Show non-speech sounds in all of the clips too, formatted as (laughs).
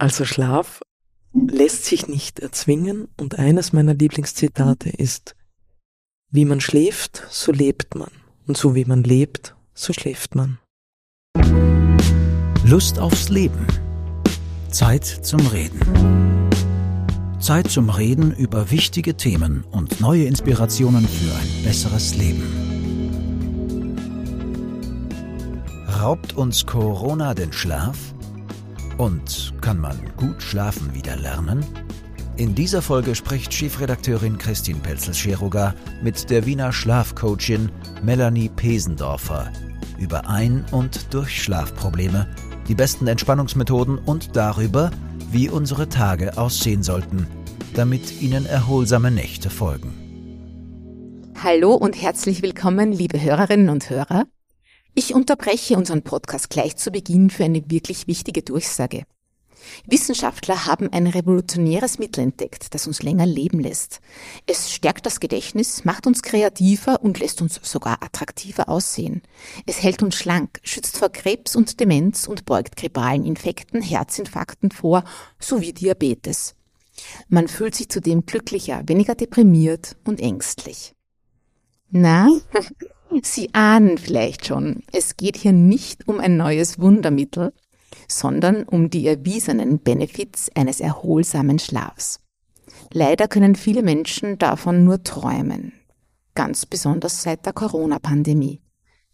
Also Schlaf lässt sich nicht erzwingen und eines meiner Lieblingszitate ist, wie man schläft, so lebt man und so wie man lebt, so schläft man. Lust aufs Leben. Zeit zum Reden. Zeit zum Reden über wichtige Themen und neue Inspirationen für ein besseres Leben. Raubt uns Corona den Schlaf? Und kann man gut schlafen wieder lernen? In dieser Folge spricht Chefredakteurin Christine Pelzel-Scheruga mit der Wiener Schlafcoachin Melanie Pesendorfer über Ein- und Durchschlafprobleme, die besten Entspannungsmethoden und darüber, wie unsere Tage aussehen sollten, damit ihnen erholsame Nächte folgen. Hallo und herzlich willkommen, liebe Hörerinnen und Hörer. Ich unterbreche unseren Podcast gleich zu Beginn für eine wirklich wichtige Durchsage. Wissenschaftler haben ein revolutionäres Mittel entdeckt, das uns länger leben lässt. Es stärkt das Gedächtnis, macht uns kreativer und lässt uns sogar attraktiver aussehen. Es hält uns schlank, schützt vor Krebs und Demenz und beugt grippalen Infekten, Herzinfarkten vor, sowie Diabetes. Man fühlt sich zudem glücklicher, weniger deprimiert und ängstlich. Na, (laughs) Sie ahnen vielleicht schon, es geht hier nicht um ein neues Wundermittel, sondern um die erwiesenen Benefits eines erholsamen Schlafs. Leider können viele Menschen davon nur träumen, ganz besonders seit der Corona-Pandemie.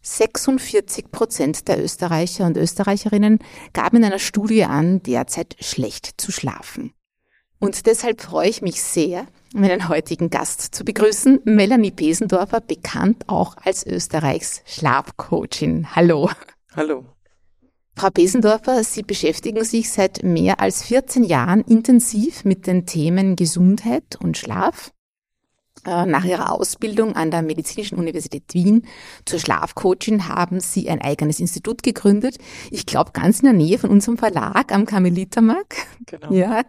46 Prozent der Österreicher und Österreicherinnen gaben in einer Studie an, derzeit schlecht zu schlafen. Und deshalb freue ich mich sehr, meinen heutigen Gast zu begrüßen, Melanie Pesendorfer, bekannt auch als Österreichs Schlafcoachin. Hallo. Hallo. Frau Pesendorfer, Sie beschäftigen sich seit mehr als 14 Jahren intensiv mit den Themen Gesundheit und Schlaf. Äh, nach Ihrer Ausbildung an der Medizinischen Universität Wien zur Schlafcoachin haben Sie ein eigenes Institut gegründet. Ich glaube, ganz in der Nähe von unserem Verlag am Karmelitermarkt. Genau. Ja,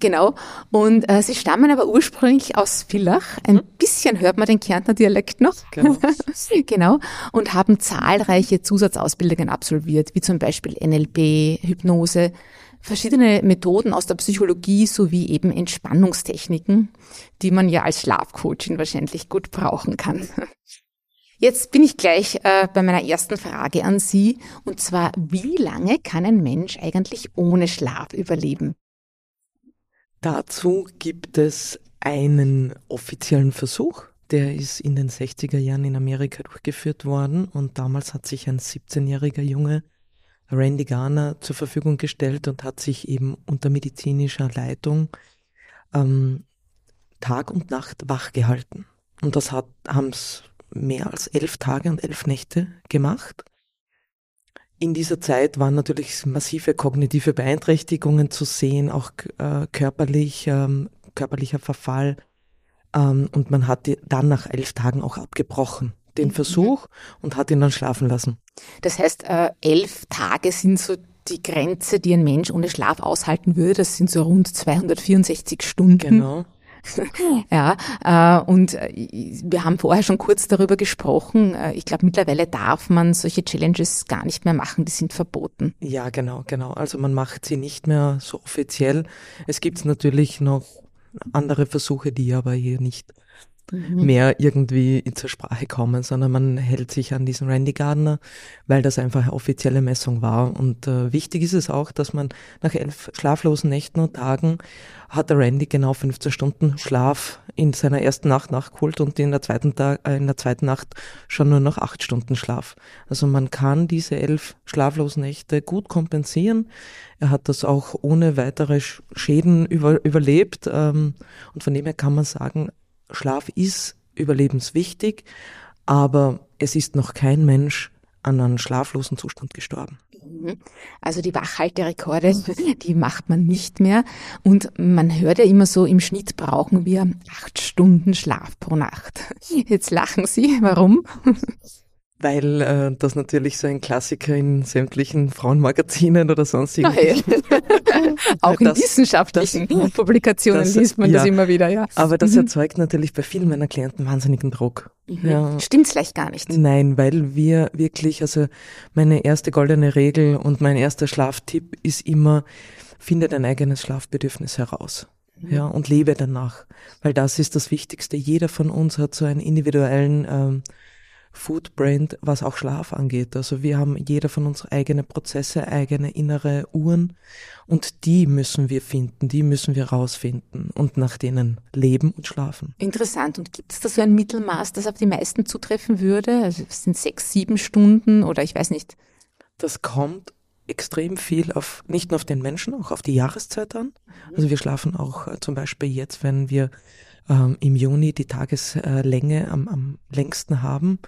Genau. Und äh, sie stammen aber ursprünglich aus Villach. Ein mhm. bisschen hört man den Kärntner Dialekt noch. Genau. (laughs) genau. Und haben zahlreiche Zusatzausbildungen absolviert, wie zum Beispiel NLP, Hypnose, verschiedene Methoden aus der Psychologie sowie eben Entspannungstechniken, die man ja als Schlafcoaching wahrscheinlich gut brauchen kann. (laughs) Jetzt bin ich gleich äh, bei meiner ersten Frage an Sie, und zwar, wie lange kann ein Mensch eigentlich ohne Schlaf überleben? Dazu gibt es einen offiziellen Versuch, der ist in den 60er Jahren in Amerika durchgeführt worden und damals hat sich ein 17-jähriger Junge, Randy Garner, zur Verfügung gestellt und hat sich eben unter medizinischer Leitung ähm, Tag und Nacht wach gehalten. Und das haben es mehr als elf Tage und elf Nächte gemacht. In dieser Zeit waren natürlich massive kognitive Beeinträchtigungen zu sehen, auch äh, körperlich, ähm, körperlicher Verfall. Ähm, und man hat dann nach elf Tagen auch abgebrochen, den mhm. Versuch, und hat ihn dann schlafen lassen. Das heißt, äh, elf Tage sind so die Grenze, die ein Mensch ohne Schlaf aushalten würde. Das sind so rund 264 Stunden. Genau. (laughs) ja, äh, und äh, wir haben vorher schon kurz darüber gesprochen. Äh, ich glaube, mittlerweile darf man solche Challenges gar nicht mehr machen, die sind verboten. Ja, genau, genau. Also man macht sie nicht mehr so offiziell. Es gibt natürlich noch andere Versuche, die aber hier nicht mhm. mehr irgendwie zur Sprache kommen, sondern man hält sich an diesen Randy Gardner, weil das einfach eine offizielle Messung war. Und äh, wichtig ist es auch, dass man nach elf schlaflosen Nächten und Tagen hat der Randy genau 15 Stunden Schlaf in seiner ersten Nacht nachgeholt und in der zweiten Tag, äh, in der zweiten Nacht schon nur noch acht Stunden Schlaf. Also man kann diese elf schlaflosen Nächte gut kompensieren. Er hat das auch ohne weitere Schäden über, überlebt. Ähm, und von dem her kann man sagen, Schlaf ist überlebenswichtig, aber es ist noch kein Mensch an einem schlaflosen Zustand gestorben. Mhm. Also die Wachhalterekorde, (laughs) die macht man nicht mehr. Und man hört ja immer so, im Schnitt brauchen wir acht Stunden Schlaf pro Nacht. Jetzt lachen Sie, warum? (laughs) Weil äh, das natürlich so ein Klassiker in sämtlichen Frauenmagazinen oder sonst irgendwie. (laughs) Auch in das, wissenschaftlichen das, (laughs) Publikationen das, liest man ja, das immer wieder, ja. Aber das mhm. erzeugt natürlich bei vielen meiner Klienten wahnsinnigen Druck. Mhm. Ja. Stimmt's vielleicht gar nicht? Nein, weil wir wirklich, also meine erste goldene Regel und mein erster Schlaftipp ist immer, finde dein eigenes Schlafbedürfnis heraus. Mhm. Ja, und lebe danach. Weil das ist das Wichtigste. Jeder von uns hat so einen individuellen ähm, Footprint, was auch Schlaf angeht. Also wir haben jeder von uns eigene Prozesse, eigene innere Uhren und die müssen wir finden, die müssen wir rausfinden und nach denen leben und schlafen. Interessant. Und gibt es da so ein Mittelmaß, das auf die meisten zutreffen würde? Also es sind sechs, sieben Stunden oder ich weiß nicht. Das kommt extrem viel auf, nicht nur auf den Menschen, auch auf die Jahreszeit an. Also wir schlafen auch äh, zum Beispiel jetzt, wenn wir ähm, im Juni die Tageslänge am, am längsten haben,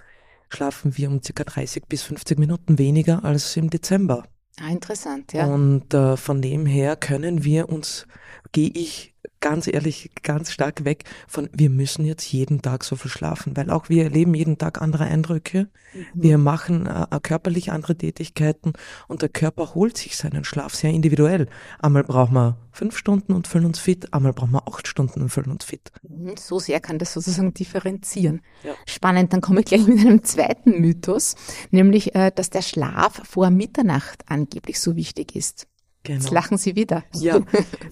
schlafen wir um circa 30 bis 50 Minuten weniger als im Dezember. Ah, interessant, ja. Und äh, von dem her können wir uns, gehe ich ganz ehrlich ganz stark weg von, wir müssen jetzt jeden Tag so viel schlafen, weil auch wir erleben jeden Tag andere Eindrücke. Mhm. Wir machen äh, körperlich andere Tätigkeiten und der Körper holt sich seinen Schlaf sehr individuell. Einmal brauchen wir fünf Stunden und fühlen uns fit, einmal brauchen wir acht Stunden und fühlen uns fit. Mhm, so sehr kann das sozusagen differenzieren. Ja. Spannend, dann komme ich gleich mit einem zweiten Mythos, nämlich, äh, dass der Schlaf vor Mitternacht angeblich so wichtig ist. Genau. Jetzt lachen Sie wieder. Ja,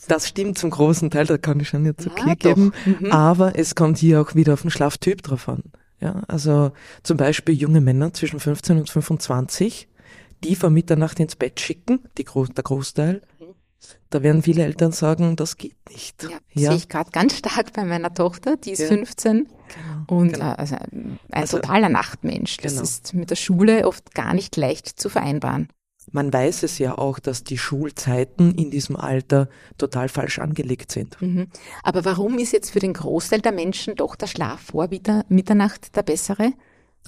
das stimmt zum großen Teil, da kann ich schon jetzt okay ja, geben. Mhm. Aber es kommt hier auch wieder auf den Schlaftyp drauf an. Ja, also zum Beispiel junge Männer zwischen 15 und 25, die vor Mitternacht ins Bett schicken, die Gro der Großteil. Da werden viele Eltern sagen, das geht nicht. Ja, ja. sehe ich gerade ganz stark bei meiner Tochter, die ist ja. 15 genau, und genau. Äh, also ein also, totaler Nachtmensch. Das genau. ist mit der Schule oft gar nicht leicht zu vereinbaren. Man weiß es ja auch, dass die Schulzeiten in diesem Alter total falsch angelegt sind. Mhm. Aber warum ist jetzt für den Großteil der Menschen doch der Schlaf vor Mitternacht der bessere?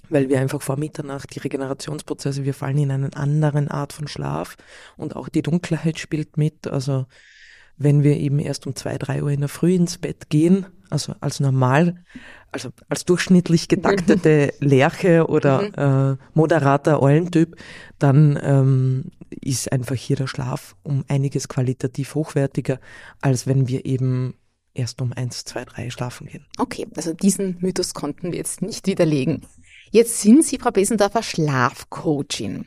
Weil wir einfach vor Mitternacht die Regenerationsprozesse, wir fallen in einen anderen Art von Schlaf und auch die Dunkelheit spielt mit. Also wenn wir eben erst um zwei, drei Uhr in der Früh ins Bett gehen, also als normal, also als durchschnittlich getaktete Lerche oder mhm. äh, moderater Eulentyp, dann ähm, ist einfach hier der Schlaf um einiges qualitativ hochwertiger, als wenn wir eben erst um eins, zwei, drei schlafen gehen. Okay, also diesen Mythos konnten wir jetzt nicht widerlegen. Jetzt sind Sie, Frau Besendorfer, Schlafcoachin.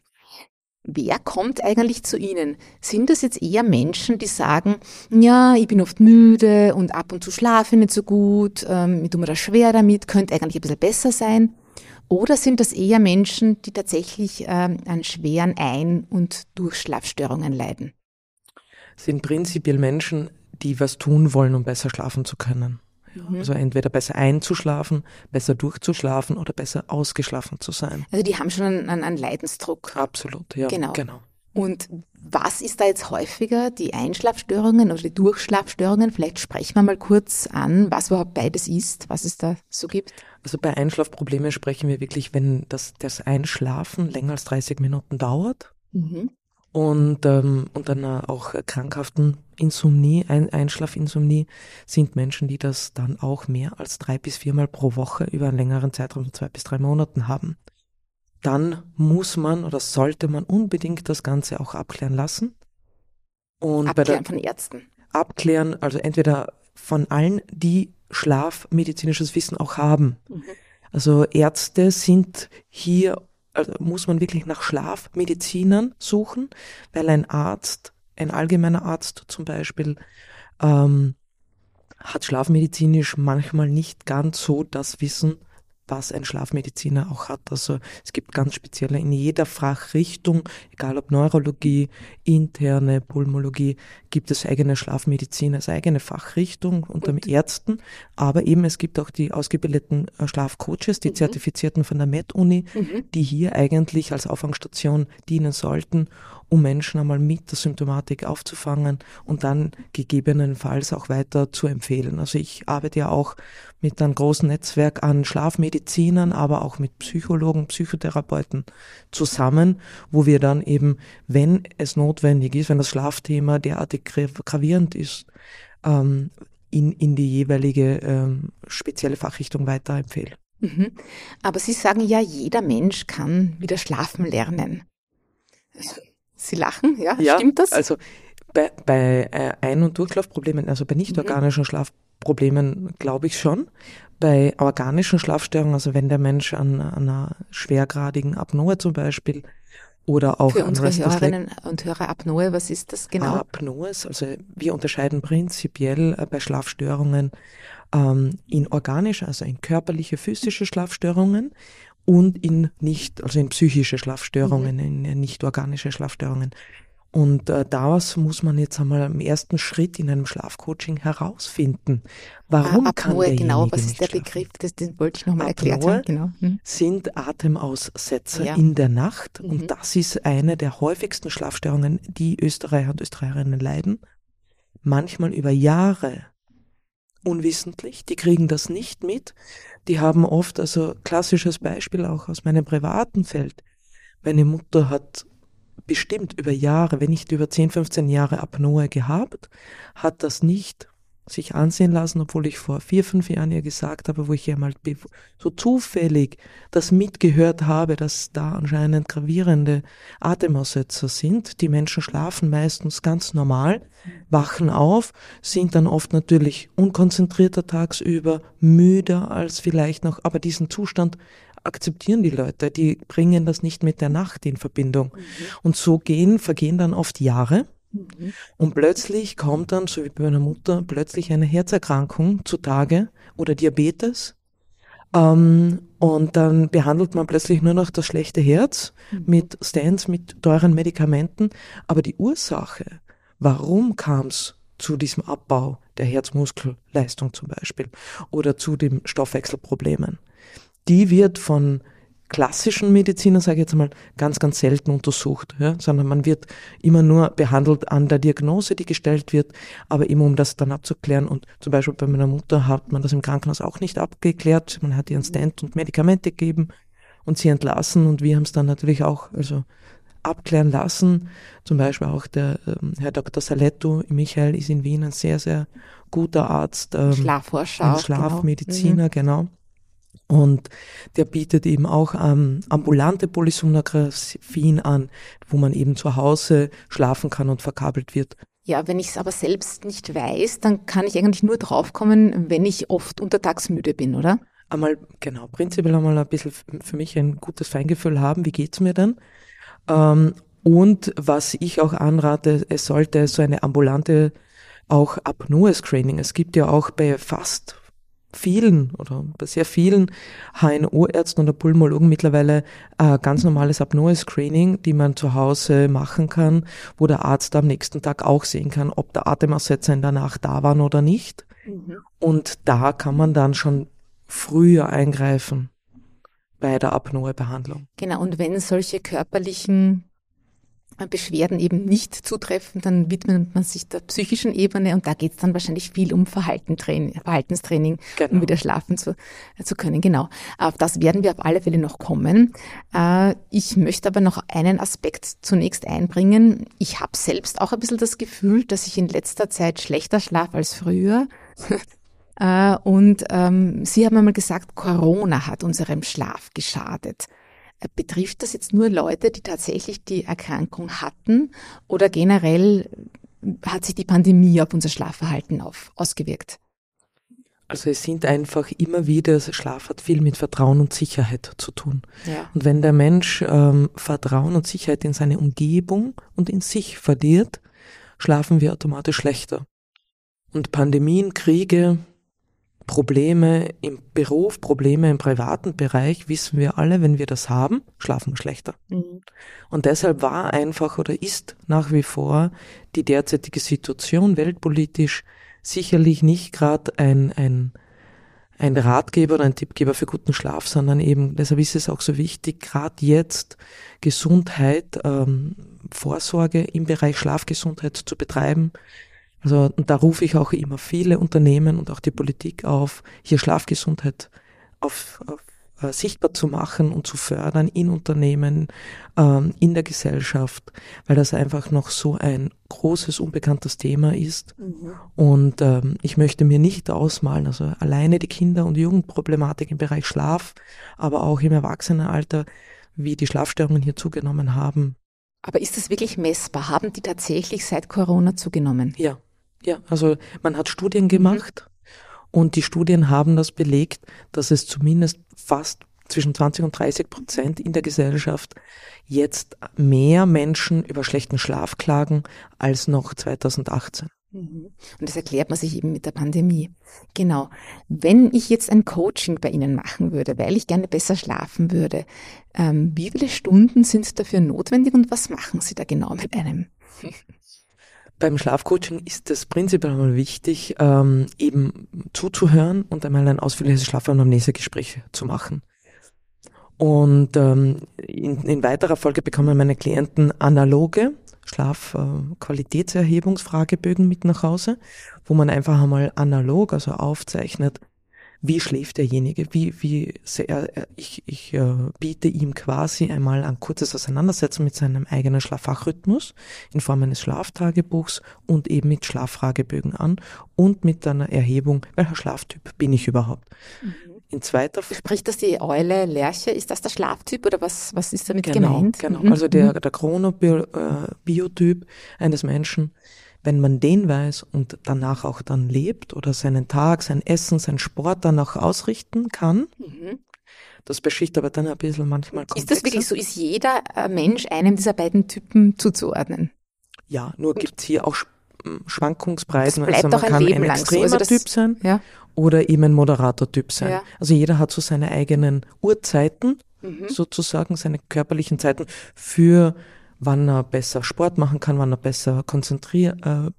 Wer kommt eigentlich zu Ihnen? Sind das jetzt eher Menschen, die sagen, ja, ich bin oft müde und ab und zu schlafe ich nicht so gut, ähm, ich tue mir das schwer damit, könnte eigentlich ein bisschen besser sein? Oder sind das eher Menschen, die tatsächlich ähm, an schweren Ein- und Durchschlafstörungen leiden? Sind prinzipiell Menschen, die was tun wollen, um besser schlafen zu können. Mhm. Also entweder besser einzuschlafen, besser durchzuschlafen oder besser ausgeschlafen zu sein. Also die haben schon einen, einen Leidensdruck. Absolut, ja. Genau. genau. Und was ist da jetzt häufiger, die Einschlafstörungen oder die Durchschlafstörungen? Vielleicht sprechen wir mal kurz an, was überhaupt beides ist, was es da so gibt. Also bei Einschlafproblemen sprechen wir wirklich, wenn das, das Einschlafen länger als 30 Minuten dauert. Mhm und, ähm, und dann auch krankhaften Insomnie, Ein Einschlafinsomnie, sind Menschen, die das dann auch mehr als drei bis viermal pro Woche über einen längeren Zeitraum von zwei bis drei Monaten haben. Dann muss man oder sollte man unbedingt das Ganze auch abklären lassen. Und abklären der, von Ärzten. Abklären, also entweder von allen, die schlafmedizinisches Wissen auch haben. Mhm. Also Ärzte sind hier also muss man wirklich nach Schlafmedizinern suchen, weil ein Arzt, ein allgemeiner Arzt zum Beispiel, ähm, hat schlafmedizinisch manchmal nicht ganz so das Wissen, was ein Schlafmediziner auch hat. Also es gibt ganz spezielle in jeder Fachrichtung, egal ob Neurologie, interne Pulmologie, gibt es eigene Schlafmedizin als eigene Fachrichtung unter Gut. Ärzten. Aber eben es gibt auch die ausgebildeten äh, Schlafcoaches, die mhm. Zertifizierten von der Med-Uni, mhm. die hier eigentlich als Auffangstation dienen sollten, um Menschen einmal mit der Symptomatik aufzufangen und dann gegebenenfalls auch weiter zu empfehlen. Also ich arbeite ja auch mit einem großen Netzwerk an Schlafmedizinern, aber auch mit Psychologen, Psychotherapeuten zusammen, wo wir dann eben, wenn es notwendig ist, wenn das Schlafthema derartig gravierend ist, ähm, in, in die jeweilige ähm, spezielle Fachrichtung weiterempfehlen. Mhm. Aber Sie sagen ja, jeder Mensch kann wieder schlafen lernen. Sie lachen, ja? ja Stimmt das? Also bei, bei äh, Ein- und Durchlaufproblemen, also bei nicht organischen mhm. Schlafproblemen, glaube ich schon. Bei organischen Schlafstörungen, also wenn der Mensch an, an einer schwergradigen Apnoe zum Beispiel oder auch Für unsere Hörerinnen und Hörer Apnoe, was ist das genau? Apnoe, also wir unterscheiden prinzipiell äh, bei Schlafstörungen ähm, in organische, also in körperliche, physische Schlafstörungen und in nicht, also in psychische Schlafstörungen, mhm. in nicht organische Schlafstörungen. Und äh, daraus muss man jetzt einmal im ersten Schritt in einem Schlafcoaching herausfinden. Warum ah, kann der genau, was ist der schlafen? Begriff? Das, den wollte ich nochmal erklären. haben. Genau. Hm. Sind Atemaussetzer ja. in der Nacht. Mhm. Und das ist eine der häufigsten Schlafstörungen, die Österreicher und Österreicherinnen leiden. Manchmal über Jahre unwissentlich. Die kriegen das nicht mit. Die haben oft, also klassisches Beispiel auch aus meinem privaten Feld. Meine Mutter hat bestimmt über Jahre, wenn nicht über 10, 15 Jahre Apnoe gehabt, hat das nicht sich ansehen lassen, obwohl ich vor vier, fünf Jahren ihr gesagt habe, wo ich ja mal so zufällig das mitgehört habe, dass da anscheinend gravierende Atemaussetzer sind. Die Menschen schlafen meistens ganz normal, wachen auf, sind dann oft natürlich unkonzentrierter tagsüber, müder als vielleicht noch, aber diesen Zustand akzeptieren die Leute, die bringen das nicht mit der Nacht in Verbindung. Mhm. Und so gehen, vergehen dann oft Jahre. Mhm. Und plötzlich kommt dann, so wie bei meiner Mutter, plötzlich eine Herzerkrankung zutage oder Diabetes. Ähm, und dann behandelt man plötzlich nur noch das schlechte Herz mhm. mit Stents, mit teuren Medikamenten. Aber die Ursache, warum kam es zu diesem Abbau der Herzmuskelleistung zum Beispiel oder zu den Stoffwechselproblemen, die wird von klassischen Medizinern, sage ich jetzt mal, ganz, ganz selten untersucht, ja, sondern man wird immer nur behandelt an der Diagnose, die gestellt wird, aber immer um das dann abzuklären. Und zum Beispiel bei meiner Mutter hat man das im Krankenhaus auch nicht abgeklärt. Man hat ihren Stent und Medikamente gegeben und sie entlassen und wir haben es dann natürlich auch, also abklären lassen. Zum Beispiel auch der ähm, Herr Dr. Saletto, Michael ist in Wien ein sehr, sehr guter Arzt. Ähm, Schlafforscher. Genau. Schlafmediziner, genau. Mhm. genau. Und der bietet eben auch ähm, ambulante Polysomnographien an, wo man eben zu Hause schlafen kann und verkabelt wird. Ja, wenn ich es aber selbst nicht weiß, dann kann ich eigentlich nur draufkommen, wenn ich oft untertags müde bin, oder? Einmal, genau, prinzipiell einmal ein bisschen für mich ein gutes Feingefühl haben, wie geht's mir denn? Ähm, und was ich auch anrate, es sollte so eine ambulante auch Apnoe-Screening. Es gibt ja auch bei fast vielen oder bei sehr vielen HNO-Ärzten oder Pulmologen mittlerweile äh, ganz normales Apnoe-Screening, die man zu Hause machen kann, wo der Arzt am nächsten Tag auch sehen kann, ob der Atemaussetzer in der Nacht da waren oder nicht. Mhm. Und da kann man dann schon früher eingreifen bei der Apnoe-Behandlung. Genau, und wenn solche körperlichen Beschwerden eben nicht zutreffen, dann widmet man sich der psychischen Ebene und da geht es dann wahrscheinlich viel um Verhaltenstraining, genau. um wieder schlafen zu, zu können. Genau. Auf das werden wir auf alle Fälle noch kommen. Äh, ich möchte aber noch einen Aspekt zunächst einbringen. Ich habe selbst auch ein bisschen das Gefühl, dass ich in letzter Zeit schlechter schlafe als früher. (laughs) Äh, und ähm, Sie haben einmal gesagt, Corona hat unserem Schlaf geschadet. Betrifft das jetzt nur Leute, die tatsächlich die Erkrankung hatten oder generell hat sich die Pandemie auf unser Schlafverhalten auf, ausgewirkt? Also es sind einfach immer wieder, Schlaf hat viel mit Vertrauen und Sicherheit zu tun. Ja. Und wenn der Mensch ähm, Vertrauen und Sicherheit in seine Umgebung und in sich verliert, schlafen wir automatisch schlechter. Und Pandemien, Kriege, Probleme im Beruf, Probleme im privaten Bereich, wissen wir alle, wenn wir das haben, schlafen wir schlechter. Mhm. Und deshalb war einfach oder ist nach wie vor die derzeitige Situation weltpolitisch sicherlich nicht gerade ein, ein, ein Ratgeber oder ein Tippgeber für guten Schlaf, sondern eben, deshalb ist es auch so wichtig, gerade jetzt Gesundheit, ähm, Vorsorge im Bereich Schlafgesundheit zu betreiben, also, und da rufe ich auch immer viele Unternehmen und auch die Politik auf, hier Schlafgesundheit auf, auf, äh, sichtbar zu machen und zu fördern in Unternehmen, ähm, in der Gesellschaft, weil das einfach noch so ein großes, unbekanntes Thema ist. Mhm. Und ähm, ich möchte mir nicht ausmalen, also alleine die Kinder- und Jugendproblematik im Bereich Schlaf, aber auch im Erwachsenenalter, wie die Schlafstörungen hier zugenommen haben. Aber ist das wirklich messbar? Haben die tatsächlich seit Corona zugenommen? Ja, ja. Also man hat Studien gemacht. Mhm und die Studien haben das belegt, dass es zumindest fast zwischen 20 und 30 Prozent in der Gesellschaft jetzt mehr Menschen über schlechten Schlaf klagen als noch 2018. Mhm. Und das erklärt man sich eben mit der Pandemie. Genau. Wenn ich jetzt ein Coaching bei Ihnen machen würde, weil ich gerne besser schlafen würde, ähm, wie viele Stunden sind dafür notwendig und was machen Sie da genau mit einem? (laughs) Beim Schlafcoaching ist es prinzipiell einmal wichtig, ähm, eben zuzuhören und einmal ein ausführliches Schlafanamnesegespräch zu machen. Und ähm, in, in weiterer Folge bekommen meine Klienten analoge Schlafqualitätserhebungsfragebögen mit nach Hause, wo man einfach einmal analog, also aufzeichnet, wie schläft derjenige, wie, wie sehr, ich, ich äh, biete ihm quasi einmal ein kurzes Auseinandersetzen mit seinem eigenen Schlaffachrhythmus in Form eines Schlaftagebuchs und eben mit Schlaffragebögen an und mit einer Erhebung, welcher Schlaftyp bin ich überhaupt. Mhm. In zweiter Spricht das die Eule Lerche? Ist das der Schlaftyp oder was, was ist damit genau, gemeint? Genau, mhm. also der, der Chronobiotyp äh, eines Menschen wenn man den weiß und danach auch dann lebt oder seinen Tag, sein Essen, sein Sport danach ausrichten kann, mhm. das beschicht aber dann ein bisschen manchmal komplexer. Ist das wirklich so? Ist jeder äh, Mensch einem dieser beiden Typen zuzuordnen? Ja, nur gibt es hier auch Schwankungsbreiten. Also man kann ein, ein extremer also das, Typ sein ja. oder eben ein moderater Typ sein. Ja. Also jeder hat so seine eigenen Uhrzeiten, mhm. sozusagen seine körperlichen Zeiten für wann er besser Sport machen kann, wann er besser konzentriert, äh,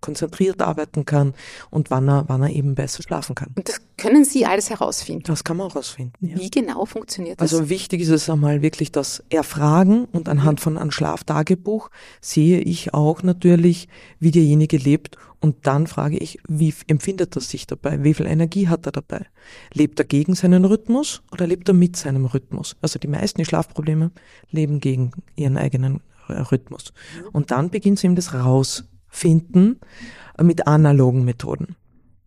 konzentriert arbeiten kann und wann er, wann er eben besser schlafen kann. Und das können Sie alles herausfinden? Das kann man auch herausfinden. Ja. Wie genau funktioniert das? Also wichtig ist es einmal wirklich das Erfragen und anhand von einem Schlaftagebuch sehe ich auch natürlich, wie derjenige lebt und dann frage ich, wie empfindet er sich dabei? Wie viel Energie hat er dabei? Lebt er gegen seinen Rhythmus oder lebt er mit seinem Rhythmus? Also die meisten, die Schlafprobleme, leben gegen ihren eigenen Rhythmus. Und dann beginnt sie ihm das rausfinden mit analogen Methoden.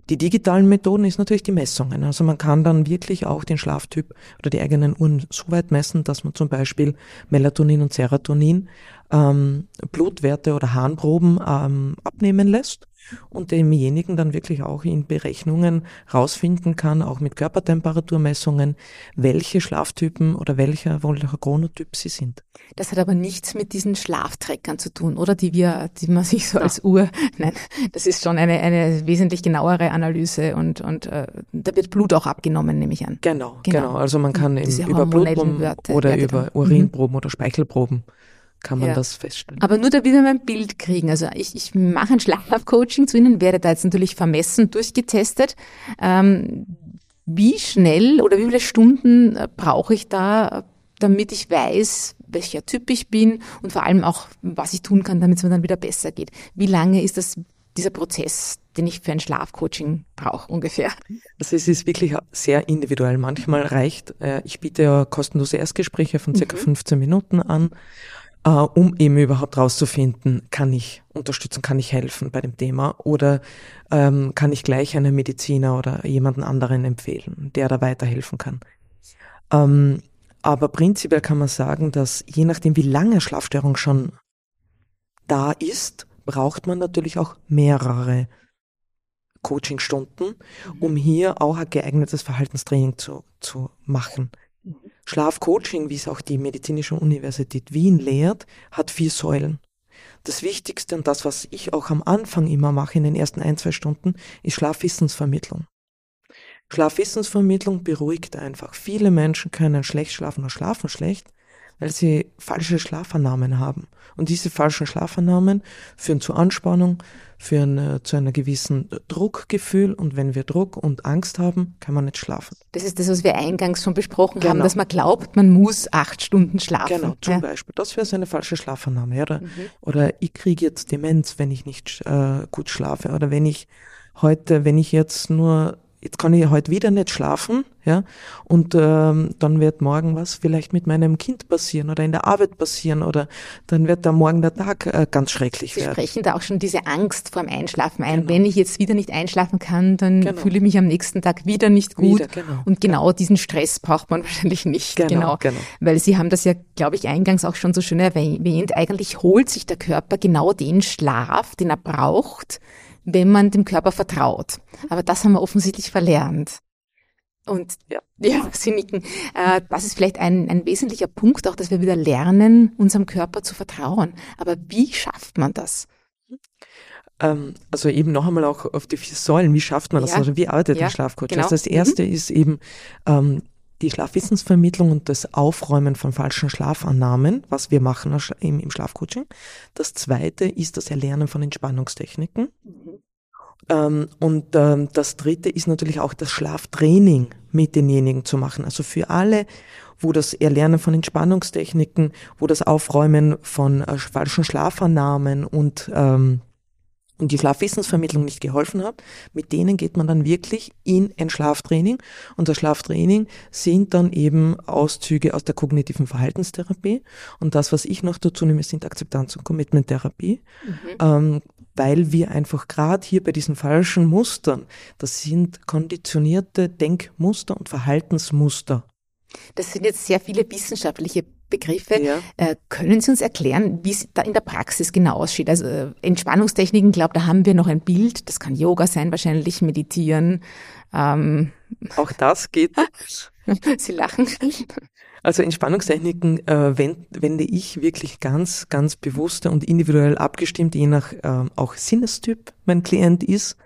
Die digitalen Methoden ist natürlich die Messungen. Also man kann dann wirklich auch den Schlaftyp oder die eigenen Uhren so weit messen, dass man zum Beispiel Melatonin und Serotonin ähm, Blutwerte oder Harnproben ähm, abnehmen lässt und demjenigen dann wirklich auch in Berechnungen rausfinden kann, auch mit Körpertemperaturmessungen, welche Schlaftypen oder welcher, welcher Chronotyp sie sind. Das hat aber nichts mit diesen Schlaftreckern zu tun, oder? Die wir, die man sich so ja. als Uhr, nein, das ist schon eine, eine wesentlich genauere Analyse und, und äh, da wird Blut auch abgenommen, nehme ich an. Genau, genau. genau. Also man kann eben über Blutproben oder über genau. Urinproben mhm. oder Speichelproben kann man ja. das feststellen. Aber nur damit wir ein Bild kriegen. Also ich, ich mache ein Schlafcoaching zu Ihnen, werde da jetzt natürlich vermessen, durchgetestet. Ähm, wie schnell oder wie viele Stunden äh, brauche ich da, damit ich weiß, welcher Typ ich bin und vor allem auch, was ich tun kann, damit es mir dann wieder besser geht? Wie lange ist das dieser Prozess, den ich für ein Schlafcoaching brauche ungefähr? Also es ist wirklich sehr individuell. Manchmal reicht, äh, ich biete ja kostenlose Erstgespräche von circa mhm. 15 Minuten an äh, um eben überhaupt rauszufinden, kann ich unterstützen, kann ich helfen bei dem Thema oder ähm, kann ich gleich einen Mediziner oder jemanden anderen empfehlen, der da weiterhelfen kann. Ähm, aber prinzipiell kann man sagen, dass je nachdem, wie lange Schlafstörung schon da ist, braucht man natürlich auch mehrere Coachingstunden, um mhm. hier auch ein geeignetes Verhaltenstraining zu, zu machen. Schlafcoaching, wie es auch die Medizinische Universität Wien lehrt, hat vier Säulen. Das Wichtigste und das, was ich auch am Anfang immer mache in den ersten ein, zwei Stunden, ist Schlafwissensvermittlung. Schlafwissensvermittlung beruhigt einfach. Viele Menschen können schlecht schlafen oder schlafen schlecht, weil sie falsche Schlafannahmen haben. Und diese falschen Schlafannahmen führen zu Anspannung, führen äh, zu einer gewissen Druckgefühl. Und wenn wir Druck und Angst haben, kann man nicht schlafen. Das ist das, was wir eingangs schon besprochen genau. haben, dass man glaubt, man muss acht Stunden schlafen. Genau, zum ja. Beispiel. Das wäre so eine falsche Schlafannahme. Oder, mhm. oder ich kriege jetzt Demenz, wenn ich nicht äh, gut schlafe. Oder wenn ich heute, wenn ich jetzt nur jetzt kann ich heute wieder nicht schlafen, ja, und ähm, dann wird morgen was vielleicht mit meinem Kind passieren oder in der Arbeit passieren oder dann wird da morgen der Tag äh, ganz schrecklich Sie werden. sprechen da auch schon diese Angst vorm Einschlafen ein. Genau. Wenn ich jetzt wieder nicht einschlafen kann, dann genau. fühle ich mich am nächsten Tag wieder nicht gut. Wieder, genau. Und genau diesen Stress braucht man (laughs) wahrscheinlich nicht. Genau, genau. genau. Weil Sie haben das ja, glaube ich, eingangs auch schon so schön erwähnt. Eigentlich holt sich der Körper genau den Schlaf, den er braucht, wenn man dem Körper vertraut. Aber das haben wir offensichtlich verlernt. Und ja, (laughs) ja Sie nicken. Äh, das ist vielleicht ein, ein wesentlicher Punkt auch, dass wir wieder lernen, unserem Körper zu vertrauen. Aber wie schafft man das? Ähm, also eben noch einmal auch auf die vier Säulen. Wie schafft man das? Ja. Also wie arbeitet ja, ein Schlafcoach? Genau. Also das erste mhm. ist eben ähm, die Schlafwissensvermittlung und das Aufräumen von falschen Schlafannahmen, was wir machen im, Schlafcoaching. Das zweite ist das Erlernen von Entspannungstechniken. Mhm. Ähm, und ähm, das dritte ist natürlich auch das Schlaftraining mit denjenigen zu machen. Also für alle, wo das Erlernen von Entspannungstechniken, wo das Aufräumen von äh, falschen Schlafannahmen und ähm, und die Schlafwissensvermittlung nicht geholfen hat, mit denen geht man dann wirklich in ein Schlaftraining. Und das Schlaftraining sind dann eben Auszüge aus der kognitiven Verhaltenstherapie. Und das, was ich noch dazu nehme, sind Akzeptanz- und Commitment-Therapie. Mhm. Ähm, weil wir einfach gerade hier bei diesen falschen Mustern, das sind konditionierte Denkmuster und Verhaltensmuster. Das sind jetzt sehr viele wissenschaftliche Begriffe. Ja. Äh, können Sie uns erklären, wie es da in der Praxis genau aussieht? Also äh, Entspannungstechniken, glaube da haben wir noch ein Bild. Das kann Yoga sein, wahrscheinlich meditieren. Ähm. Auch das geht. (laughs) Sie lachen. Also Entspannungstechniken äh, wende ich wirklich ganz, ganz bewusst und individuell abgestimmt, je nach äh, auch Sinnestyp mein Klient ist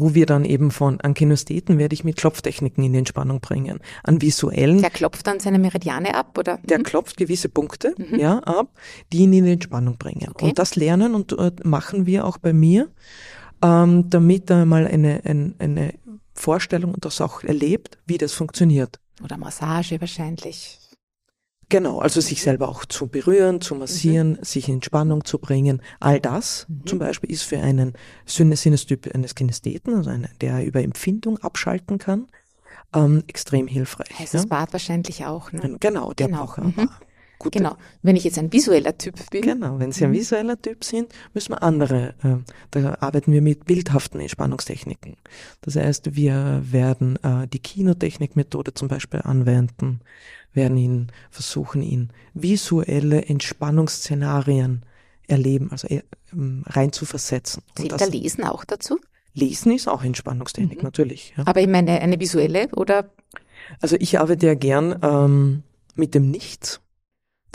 wo wir dann eben von, an Kinestheten werde ich mit Klopftechniken in die Entspannung bringen. An visuellen. Der klopft dann seine Meridiane ab, oder? Der mhm. klopft gewisse Punkte, mhm. ja, ab, die ihn in die Entspannung bringen. Okay. Und das lernen und äh, machen wir auch bei mir, ähm, damit er mal eine, eine, eine Vorstellung und das auch erlebt, wie das funktioniert. Oder Massage wahrscheinlich. Genau, also sich selber auch zu berühren, zu massieren, mhm. sich in Spannung zu bringen. All das mhm. zum Beispiel ist für einen Sinnestyp eines Kinestheten, also einen, der über Empfindung abschalten kann, ähm, extrem hilfreich. Heißt ja? das Bad wahrscheinlich auch, ne? Genau, der genau. braucht mhm. Gute. Genau. Wenn ich jetzt ein visueller Typ bin. Genau. Wenn Sie ein mhm. visueller Typ sind, müssen wir andere, äh, da arbeiten wir mit bildhaften Entspannungstechniken. Das heißt, wir werden äh, die Kinotechnikmethode zum Beispiel anwenden werden ihn versuchen, ihn visuelle Entspannungsszenarien erleben, also äh, ähm, rein zu versetzen. Zählt da Lesen auch dazu? Lesen ist auch Entspannungstechnik, mhm. natürlich. Ja. Aber ich meine, eine visuelle oder? Also ich arbeite ja gern ähm, mit dem Nichts.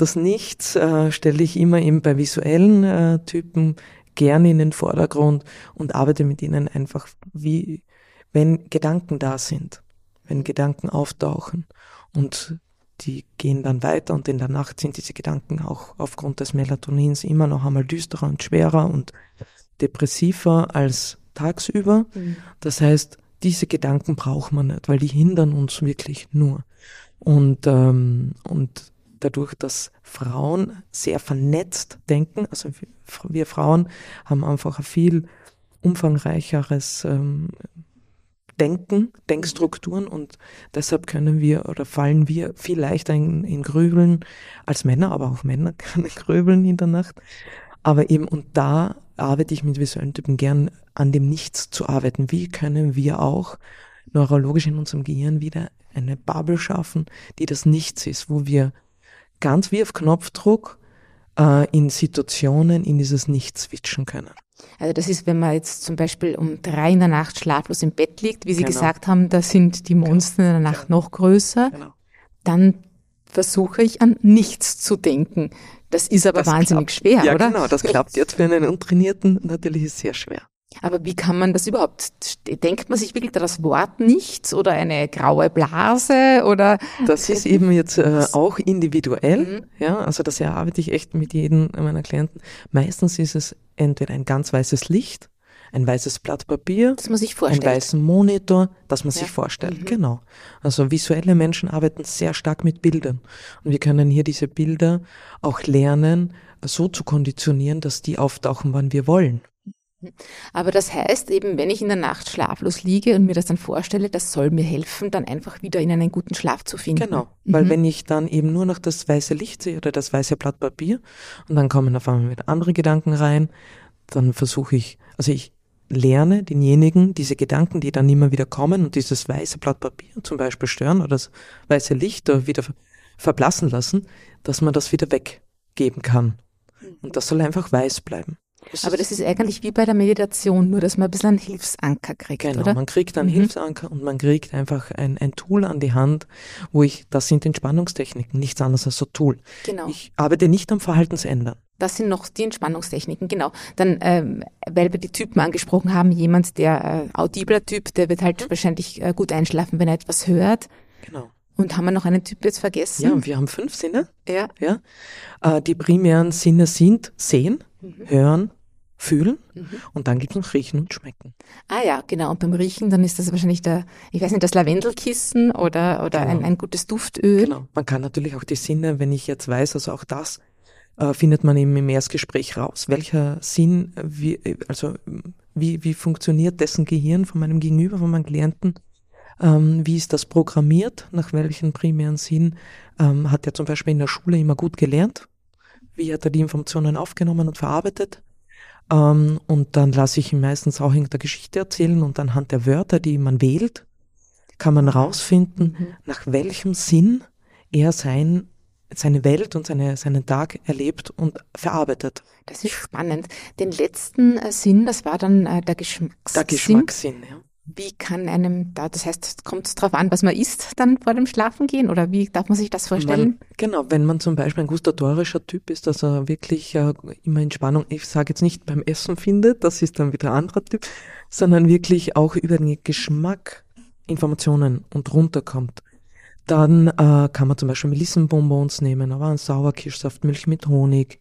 Das Nichts äh, stelle ich immer eben bei visuellen äh, Typen gern in den Vordergrund und arbeite mit ihnen einfach wie, wenn Gedanken da sind, wenn Gedanken auftauchen und die gehen dann weiter und in der Nacht sind diese Gedanken auch aufgrund des Melatonins immer noch einmal düsterer und schwerer und depressiver als tagsüber. Mhm. Das heißt, diese Gedanken braucht man nicht, weil die hindern uns wirklich nur. Und, ähm, und dadurch, dass Frauen sehr vernetzt denken, also wir Frauen haben einfach ein viel umfangreicheres ähm, Denken, Denkstrukturen und deshalb können wir oder fallen wir viel leichter in, in Grübeln als Männer, aber auch Männer (laughs) können grübeln in der Nacht. Aber eben, und da arbeite ich mit visuellen Typen gern an dem Nichts zu arbeiten. Wie können wir auch neurologisch in unserem Gehirn wieder eine Bubble schaffen, die das Nichts ist, wo wir ganz wie auf Knopfdruck äh, in Situationen in dieses Nichts switchen können. Also das ist, wenn man jetzt zum Beispiel um drei in der Nacht schlaflos im Bett liegt, wie Sie genau. gesagt haben, da sind die Monster in der Nacht genau. noch größer, genau. dann versuche ich an nichts zu denken. Das ist aber das wahnsinnig klappt. schwer, ja, oder? Ja, genau, das klappt jetzt für einen Untrainierten natürlich sehr schwer. Aber wie kann man das überhaupt? Denkt man sich wirklich da das Wort nichts oder eine graue Blase oder? Das ist eben jetzt äh, auch individuell, mhm. ja. Also das erarbeite ich echt mit jedem meiner Klienten. Meistens ist es entweder ein ganz weißes Licht, ein weißes Blatt Papier, das man sich vorstellt. einen weißen Monitor, das man ja. sich vorstellt. Mhm. Genau. Also visuelle Menschen arbeiten sehr stark mit Bildern und wir können hier diese Bilder auch lernen, so zu konditionieren, dass die auftauchen, wann wir wollen. Aber das heißt eben, wenn ich in der Nacht schlaflos liege und mir das dann vorstelle, das soll mir helfen, dann einfach wieder in einen guten Schlaf zu finden. Genau, weil mhm. wenn ich dann eben nur noch das weiße Licht sehe oder das weiße Blatt Papier und dann kommen auf einmal wieder andere Gedanken rein, dann versuche ich, also ich lerne denjenigen diese Gedanken, die dann immer wieder kommen und dieses weiße Blatt Papier zum Beispiel stören oder das weiße Licht da wieder verblassen lassen, dass man das wieder weggeben kann. Mhm. Und das soll einfach weiß bleiben. Das Aber das ist eigentlich wie bei der Meditation, nur dass man ein bisschen einen Hilfsanker kriegt, genau, oder? man kriegt einen mhm. Hilfsanker und man kriegt einfach ein, ein Tool an die Hand, wo ich, das sind Entspannungstechniken, nichts anderes als so Tool. Genau. Ich arbeite nicht am Verhaltensändern. Das sind noch die Entspannungstechniken, genau. Dann, ähm, weil wir die Typen angesprochen haben, jemand, der äh, audibler Typ, der wird halt mhm. wahrscheinlich äh, gut einschlafen, wenn er etwas hört. Genau. Und haben wir noch einen Typ jetzt vergessen? Ja, wir haben fünf Sinne. Ja. ja. Äh, die primären Sinne sind Sehen, mhm. Hören, Fühlen mhm. und dann gibt es noch Riechen und Schmecken. Ah ja, genau. Und beim Riechen, dann ist das wahrscheinlich der, ich weiß nicht, das Lavendelkissen oder, oder genau. ein, ein gutes Duftöl. Genau. Man kann natürlich auch die Sinne, wenn ich jetzt weiß, also auch das äh, findet man eben im Erstgespräch raus. Welcher Sinn, wie, also wie, wie funktioniert dessen Gehirn von meinem Gegenüber, von meinem Klienten? Ähm, wie ist das programmiert? Nach welchen primären Sinn? Ähm, hat er zum Beispiel in der Schule immer gut gelernt? Wie hat er die Informationen aufgenommen und verarbeitet? Ähm, und dann lasse ich ihn meistens auch in der Geschichte erzählen und anhand der Wörter, die man wählt, kann man rausfinden, mhm. nach welchem Sinn er sein seine Welt und seine, seinen Tag erlebt und verarbeitet. Das ist spannend. Den letzten äh, Sinn, das war dann äh, der Geschmackssinn. Der Geschmackssinn, ja. Wie kann einem da, das heißt, kommt es darauf an, was man isst dann vor dem Schlafengehen oder wie darf man sich das vorstellen? Man, genau, wenn man zum Beispiel ein gustatorischer Typ ist, dass er wirklich äh, immer Entspannung, ich sage jetzt nicht beim Essen findet, das ist dann wieder ein anderer Typ, sondern wirklich auch über den Geschmack Informationen und runterkommt. Dann äh, kann man zum Beispiel Melissenbonbons nehmen, aber einen Sauerkirschsaft, Milch mit Honig,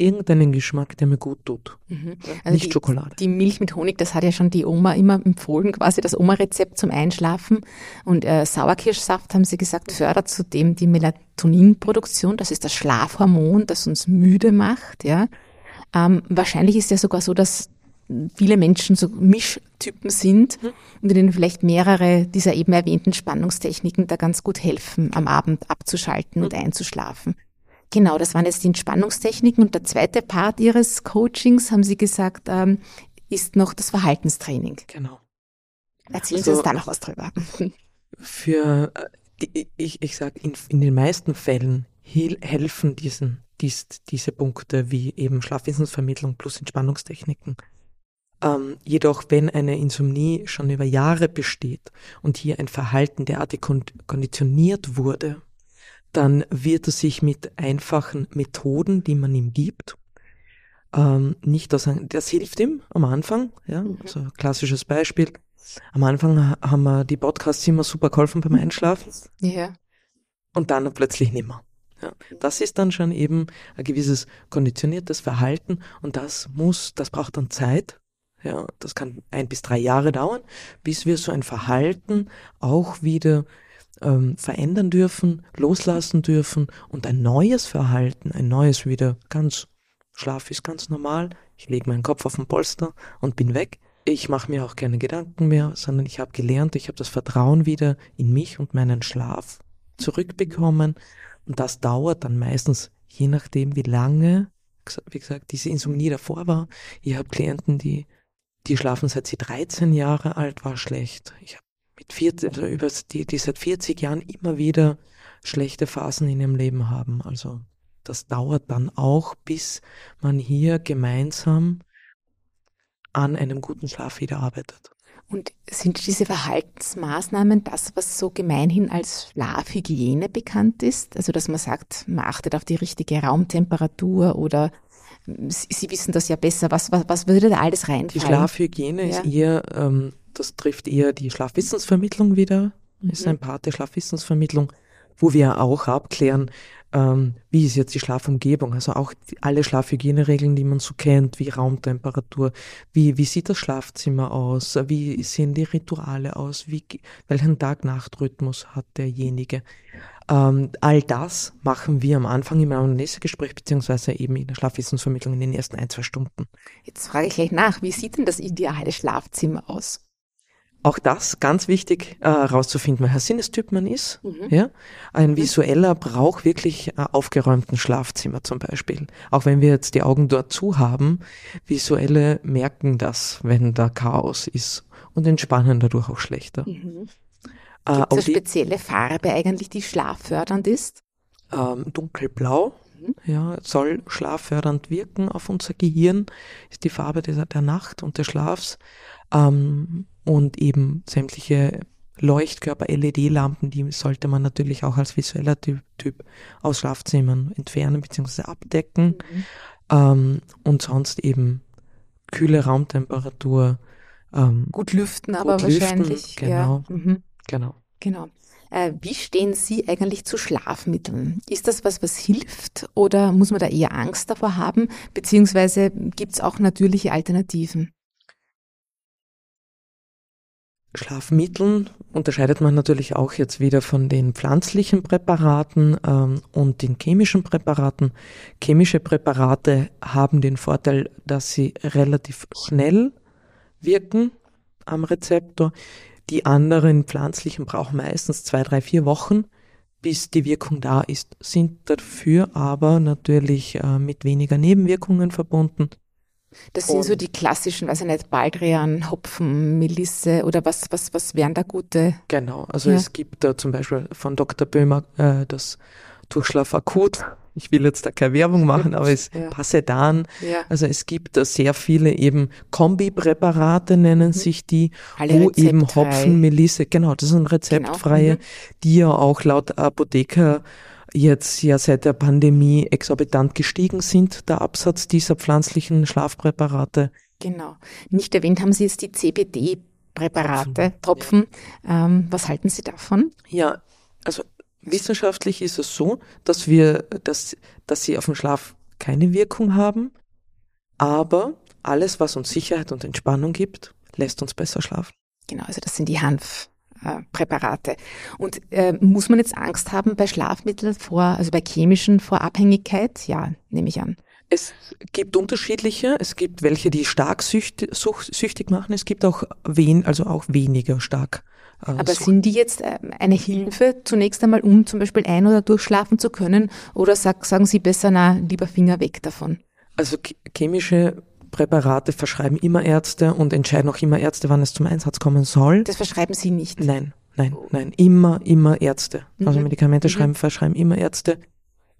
irgendeinen Geschmack, der mir gut tut. Mhm. Also Nicht die, Schokolade. Die Milch mit Honig, das hat ja schon die Oma immer empfohlen, quasi das Oma-Rezept zum Einschlafen. Und äh, Sauerkirschsaft, haben sie gesagt, fördert zudem die Melatoninproduktion. Das ist das Schlafhormon, das uns müde macht. Ja. Ähm, wahrscheinlich ist ja sogar so, dass viele Menschen so Mischtypen sind mhm. und denen vielleicht mehrere dieser eben erwähnten Spannungstechniken da ganz gut helfen, am Abend abzuschalten mhm. und einzuschlafen. Genau, das waren jetzt die Entspannungstechniken. Und der zweite Part Ihres Coachings, haben Sie gesagt, ähm, ist noch das Verhaltenstraining. Genau. Erzählen also, Sie uns da noch was drüber. (laughs) Für, äh, ich, ich sage, in, in den meisten Fällen helfen diesen, dies, diese Punkte wie eben Schlafwissensvermittlung plus Entspannungstechniken. Ähm, jedoch, wenn eine Insomnie schon über Jahre besteht und hier ein Verhalten derartig konditioniert wurde, dann wird er sich mit einfachen Methoden, die man ihm gibt, ähm, nicht das, das hilft ihm am Anfang, ja, mhm. also klassisches Beispiel. Am Anfang haben wir die Podcasts immer super geholfen beim Einschlafen. Ja. Und dann plötzlich nimmer. Ja, das ist dann schon eben ein gewisses konditioniertes Verhalten und das muss, das braucht dann Zeit. Ja, das kann ein bis drei Jahre dauern, bis wir so ein Verhalten auch wieder ähm, verändern dürfen, loslassen dürfen und ein neues Verhalten, ein neues wieder ganz, Schlaf ist ganz normal, ich lege meinen Kopf auf den Polster und bin weg. Ich mache mir auch keine Gedanken mehr, sondern ich habe gelernt, ich habe das Vertrauen wieder in mich und meinen Schlaf zurückbekommen und das dauert dann meistens, je nachdem wie lange, wie gesagt, diese Insomnie davor war. Ich habe Klienten, die die schlafen seit sie 13 Jahre alt war schlecht. Ich habe mit 40, also über die, die seit 40 Jahren immer wieder schlechte Phasen in ihrem Leben haben. Also das dauert dann auch, bis man hier gemeinsam an einem guten Schlaf wieder arbeitet. Und sind diese Verhaltensmaßnahmen das, was so gemeinhin als Schlafhygiene bekannt ist? Also, dass man sagt, man achtet auf die richtige Raumtemperatur oder Sie wissen das ja besser. Was, was, was würde da alles reinfallen? Die Schlafhygiene ja. ist eher ähm, das trifft eher die Schlafwissensvermittlung wieder, mhm. ist ein Part der Schlafwissensvermittlung, wo wir auch abklären, ähm, wie ist jetzt die Schlafumgebung, also auch die, alle Schlafhygieneregeln, die man so kennt, wie Raumtemperatur, wie, wie sieht das Schlafzimmer aus, wie sehen die Rituale aus, wie, welchen Tag-Nacht-Rhythmus hat derjenige. Ähm, all das machen wir am Anfang im Anamnesegespräch beziehungsweise eben in der Schlafwissensvermittlung in den ersten ein, zwei Stunden. Jetzt frage ich gleich nach, wie sieht denn das ideale Schlafzimmer aus? Auch das ganz wichtig äh, herauszufinden, welcher Sinnestyp man ist. Mhm. Ja? Ein visueller braucht wirklich äh, aufgeräumten Schlafzimmer zum Beispiel. Auch wenn wir jetzt die Augen dort zu haben, visuelle merken das, wenn da Chaos ist und entspannen dadurch auch schlechter. Mhm. Äh, Gibt es eine spezielle Farbe eigentlich, die schlaffördernd ist? Ähm, dunkelblau. Mhm. Ja, soll schlaffördernd wirken auf unser Gehirn, ist die Farbe der, der Nacht und des Schlafs ähm, und eben sämtliche Leuchtkörper-LED-Lampen, die sollte man natürlich auch als visueller Typ, typ aus Schlafzimmern entfernen bzw. abdecken. Mhm. Ähm, und sonst eben kühle Raumtemperatur. Ähm, gut lüften, gut aber lüften, wahrscheinlich. Genau. Ja. Mhm. Genau. Genau. Äh, wie stehen Sie eigentlich zu Schlafmitteln? Ist das was, was hilft oder muss man da eher Angst davor haben? Beziehungsweise gibt es auch natürliche Alternativen? Schlafmitteln unterscheidet man natürlich auch jetzt wieder von den pflanzlichen Präparaten ähm, und den chemischen Präparaten. Chemische Präparate haben den Vorteil, dass sie relativ schnell wirken am Rezeptor. Die anderen pflanzlichen brauchen meistens zwei, drei, vier Wochen, bis die Wirkung da ist, sind dafür aber natürlich äh, mit weniger Nebenwirkungen verbunden das sind so die klassischen, weiß ich nicht, Baldrian, Hopfen, Melisse oder was, was, was wären da gute? Genau, also ja. es gibt da zum Beispiel von Dr. Böhmer äh, das Durchschlaf akut. Ich will jetzt da keine Werbung machen, aber es ja. Passedan. Ja. Also es gibt da sehr viele eben Kombipräparate nennen mhm. sich die, Alle wo eben Hopfen, Melisse, genau, das sind rezeptfreie, genau. mhm. die ja auch laut Apotheker jetzt ja seit der Pandemie exorbitant gestiegen sind, der Absatz dieser pflanzlichen Schlafpräparate. Genau. Nicht erwähnt haben Sie jetzt die CBD-Präparate, Tropfen. Ähm, was halten Sie davon? Ja, also wissenschaftlich ist es so, dass wir, dass, dass sie auf den Schlaf keine Wirkung haben, aber alles, was uns Sicherheit und Entspannung gibt, lässt uns besser schlafen. Genau, also das sind die Hanf, Präparate. Und äh, muss man jetzt Angst haben bei Schlafmitteln vor, also bei chemischen vor Abhängigkeit? Ja, nehme ich an. Es gibt unterschiedliche. Es gibt welche, die stark süchtig, süchtig machen. Es gibt auch wen, also auch weniger stark. Äh, Aber sind die jetzt äh, eine Hilfe zunächst einmal, um zum Beispiel ein- oder durchschlafen zu können? Oder sag, sagen Sie besser, na, lieber Finger weg davon? Also chemische Präparate verschreiben immer Ärzte und entscheiden auch immer Ärzte, wann es zum Einsatz kommen soll. Das verschreiben Sie nicht? Nein, nein, nein. Immer, immer Ärzte. Also mhm. Medikamente mhm. schreiben, verschreiben immer Ärzte.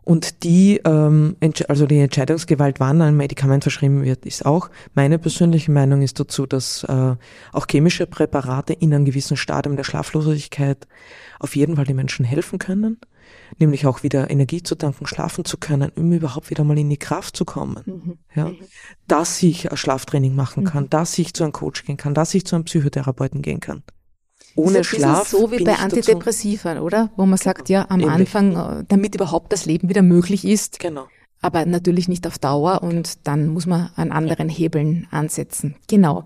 Und die, ähm, also die Entscheidungsgewalt, wann ein Medikament verschrieben wird, ist auch, meine persönliche Meinung ist dazu, dass äh, auch chemische Präparate in einem gewissen Stadium der Schlaflosigkeit auf jeden Fall den Menschen helfen können nämlich auch wieder Energie zu tanken, schlafen zu können, um überhaupt wieder mal in die Kraft zu kommen. Mhm. Ja, mhm. dass ich ein Schlaftraining machen kann, mhm. dass ich zu einem Coach gehen kann, dass ich zu einem Psychotherapeuten gehen kann. Ohne das Schlaf. Ist so wie bei Antidepressiva, oder? Wo man genau. sagt, ja, am Ähnlich. Anfang, äh, damit überhaupt das Leben wieder möglich ist. Genau. Aber natürlich nicht auf Dauer und dann muss man an anderen Hebeln ansetzen. Genau.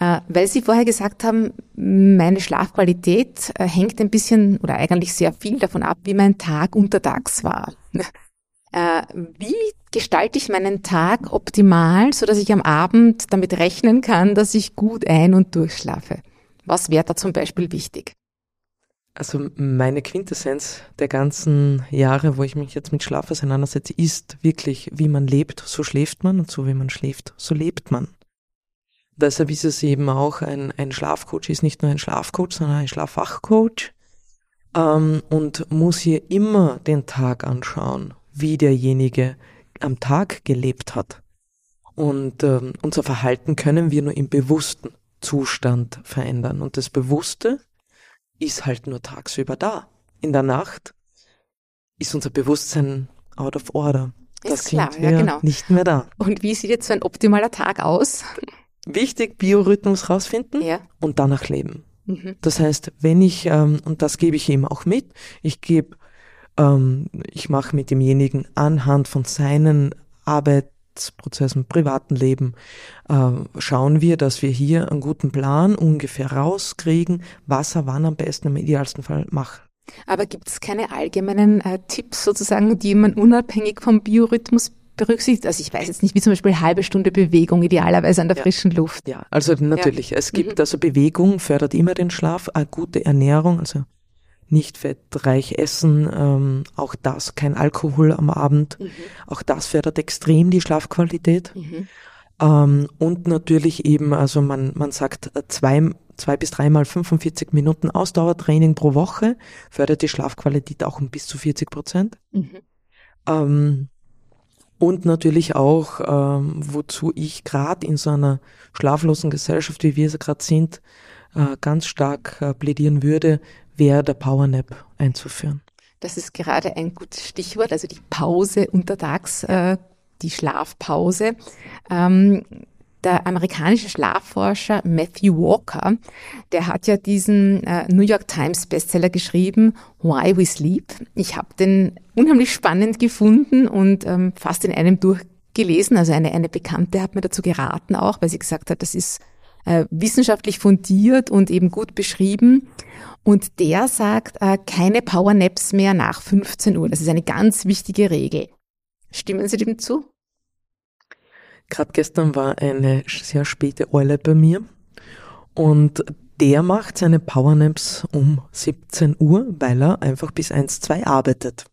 Äh, weil Sie vorher gesagt haben, meine Schlafqualität äh, hängt ein bisschen oder eigentlich sehr viel davon ab, wie mein Tag untertags war. (laughs) Äh, wie gestalte ich meinen Tag optimal, so dass ich am Abend damit rechnen kann, dass ich gut ein- und durchschlafe? Was wäre da zum Beispiel wichtig? Also meine Quintessenz der ganzen Jahre, wo ich mich jetzt mit Schlaf auseinandersetze, ist wirklich, wie man lebt, so schläft man und so wie man schläft, so lebt man. Deshalb ist es eben auch ein, ein Schlafcoach, ist nicht nur ein Schlafcoach, sondern ein Schlaffachcoach ähm, und muss hier immer den Tag anschauen, wie derjenige am Tag gelebt hat. Und ähm, unser Verhalten können wir nur im bewussten Zustand verändern. Und das Bewusste ist halt nur tagsüber da. In der Nacht ist unser Bewusstsein out of order. Ist da klar, ja, genau. nicht mehr da. Und wie sieht jetzt so ein optimaler Tag aus? Wichtig, Biorhythmus rausfinden ja. und danach leben. Mhm. Das heißt, wenn ich, ähm, und das gebe ich ihm auch mit, ich gebe, ähm, ich mache mit demjenigen anhand von seinen Arbeitsprozessen, privaten Leben, äh, schauen wir, dass wir hier einen guten Plan ungefähr rauskriegen, was er wann am besten im idealsten Fall macht. Aber gibt es keine allgemeinen äh, Tipps sozusagen, die man unabhängig vom Biorhythmus berücksichtigt? Also ich weiß jetzt nicht, wie zum Beispiel halbe Stunde Bewegung idealerweise an der ja. frischen Luft. Ja, also natürlich. Ja. Es gibt mhm. also Bewegung fördert immer den Schlaf, eine gute Ernährung, also nicht fettreich essen, ähm, auch das, kein Alkohol am Abend, mhm. auch das fördert extrem die Schlafqualität. Mhm. Ähm, und natürlich eben, also man, man sagt äh, zwei, zwei bis dreimal 45 Minuten Ausdauertraining pro Woche fördert die Schlafqualität auch um bis zu 40 Prozent. Mhm. Ähm, und natürlich auch, ähm, wozu ich gerade in so einer schlaflosen Gesellschaft, wie wir sie gerade sind, äh, ganz stark äh, plädieren würde, wäre der Powernap einzuführen. Das ist gerade ein gutes Stichwort, also die Pause untertags, äh, die Schlafpause. Ähm, der amerikanische Schlafforscher Matthew Walker, der hat ja diesen äh, New York Times Bestseller geschrieben, Why We Sleep. Ich habe den unheimlich spannend gefunden und ähm, fast in einem durchgelesen. Also eine, eine Bekannte hat mir dazu geraten auch, weil sie gesagt hat, das ist äh, wissenschaftlich fundiert und eben gut beschrieben. Und der sagt, äh, keine Powernaps mehr nach 15 Uhr. Das ist eine ganz wichtige Regel. Stimmen Sie dem zu? Gerade gestern war eine sehr späte Eule bei mir und der macht seine Powernaps um 17 Uhr, weil er einfach bis 1, 2 arbeitet.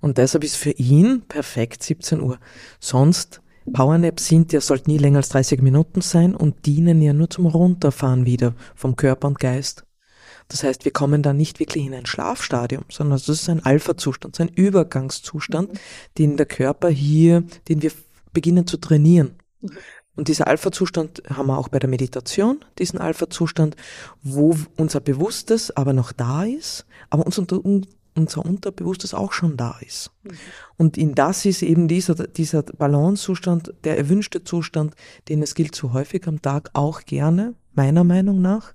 Und deshalb ist für ihn perfekt 17 Uhr. Sonst Powernaps sind ja, sollten nie länger als 30 Minuten sein und dienen ja nur zum Runterfahren wieder vom Körper und Geist. Das heißt, wir kommen da nicht wirklich in ein Schlafstadium, sondern das ist ein Alpha-Zustand, ein Übergangszustand, mhm. den der Körper hier, den wir beginnen zu trainieren. Mhm. Und dieser Alpha-Zustand haben wir auch bei der Meditation, diesen Alpha-Zustand, wo unser Bewusstes aber noch da ist, aber unser, unser Unterbewusstes auch schon da ist. Mhm. Und in das ist eben dieser, dieser Balancezustand, der erwünschte Zustand, den es gilt so häufig am Tag auch gerne, meiner Meinung nach,